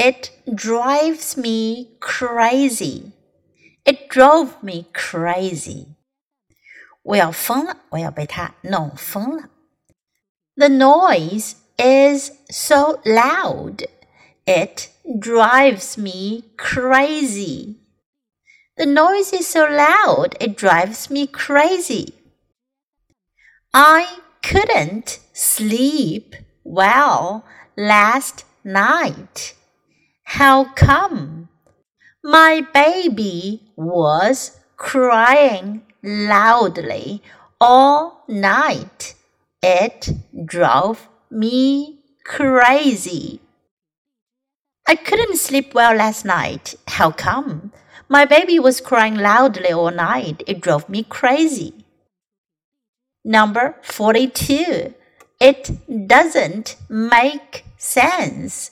It drives me crazy. It drove me crazy. 我要疯了，我要被它弄疯了。The noise is so loud. It drives me crazy. The noise is so loud, it drives me crazy. I couldn't sleep well last night. How come? My baby was crying loudly all night. It drove me crazy. I couldn't sleep well last night. How come? My baby was crying loudly all night. It drove me crazy. Number 42. It doesn't make sense.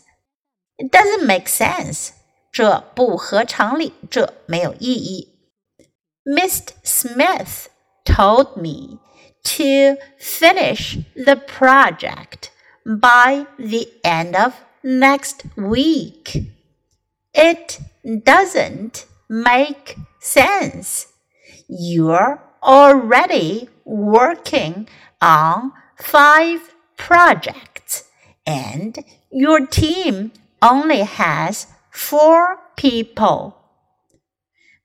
It doesn't make sense. 这不合常理，这没有意义。Mr. Smith told me to finish the project by the end of next week. It doesn't make sense. You're already working on five projects and your team only has four people.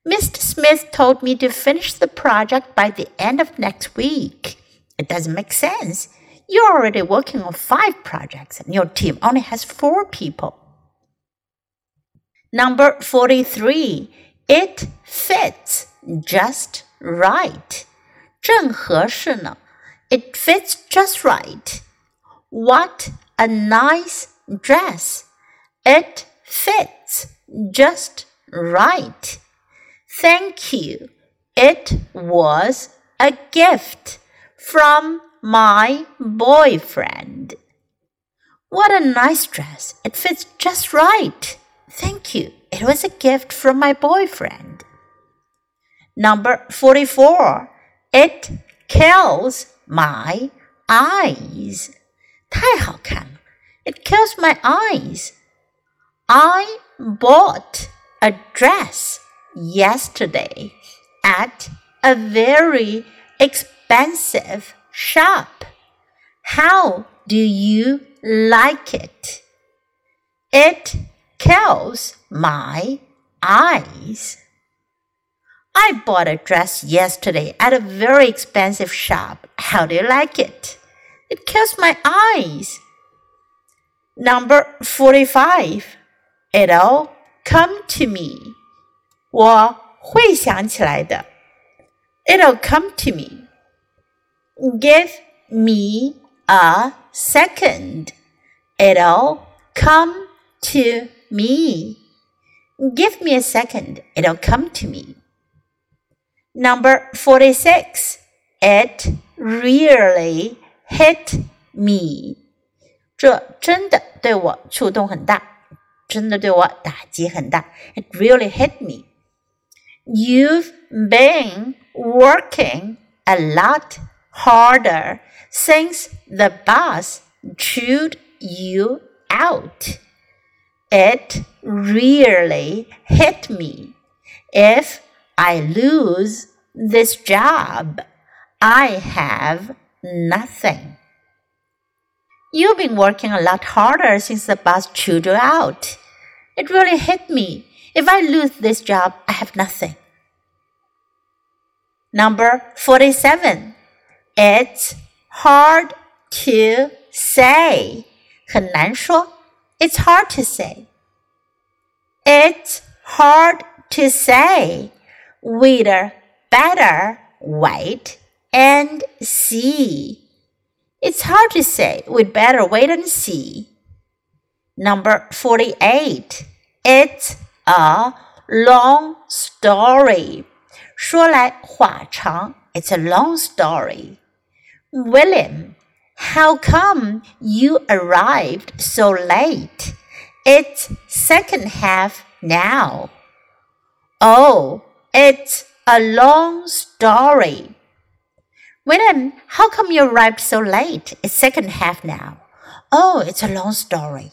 Mr. Smith told me to finish the project by the end of next week. It doesn't make sense. You're already working on five projects and your team only has four people. Number 43. It fits just right. 正合适呢. It fits just right. What a nice dress. It fits just right. Thank you. It was a gift from my boyfriend. What a nice dress. It fits just right. Thank you. It was a gift from my boyfriend. Number 44. It kills my eyes. 太好看了. It kills my eyes. I bought a dress yesterday at a very expensive shop. How do you like it? It kills my eyes. I bought a dress yesterday at a very expensive shop. How do you like it? It kills my eyes. Number 45. It'll come to me. 我会想起来的。It'll come to me. Give me a second. It'll come to me. Give me a second. It'll come to me. Number 46. It really hit me. 这真的对我触动很大。 真的对我打击很大。It really hit me. You've been working a lot harder since the boss chewed you out. It really hit me. If I lose this job, I have nothing. You've been working a lot harder since the boss chewed you out. It really hit me. If I lose this job, I have nothing. Number 47. It's hard to say. 很难说. It's hard to say. It's hard to say. We'd better wait and see. It's hard to say. We'd better wait and see. Number 48. It's a long story. 说来话长，It's a long story. William, how come you arrived so late? It's second half now. Oh, it's a long story. William, how come you arrived so late? It's second half now. Oh, it's a long story.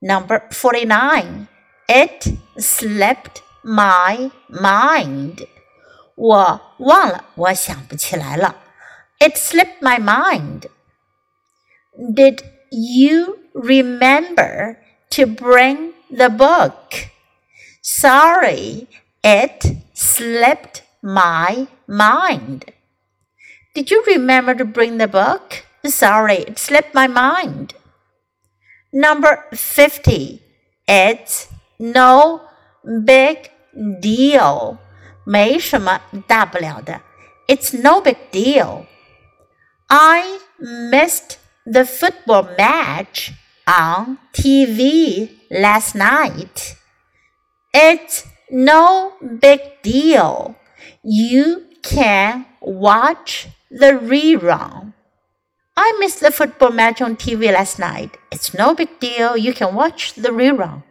Number 49. It slipped my mind. 我忘了，我想不起来了。It slipped my mind. Did you remember to bring the book? Sorry, it slipped my mind. Did you remember to bring the book? Sorry, it slipped my mind. Number 50. It's no big deal. 没什么大不了的. It's no big deal. I missed the football match on TV last night. It's no big deal. You can watch the rerun. I missed the football match on TV last night. It's no big deal. You can watch the rerun.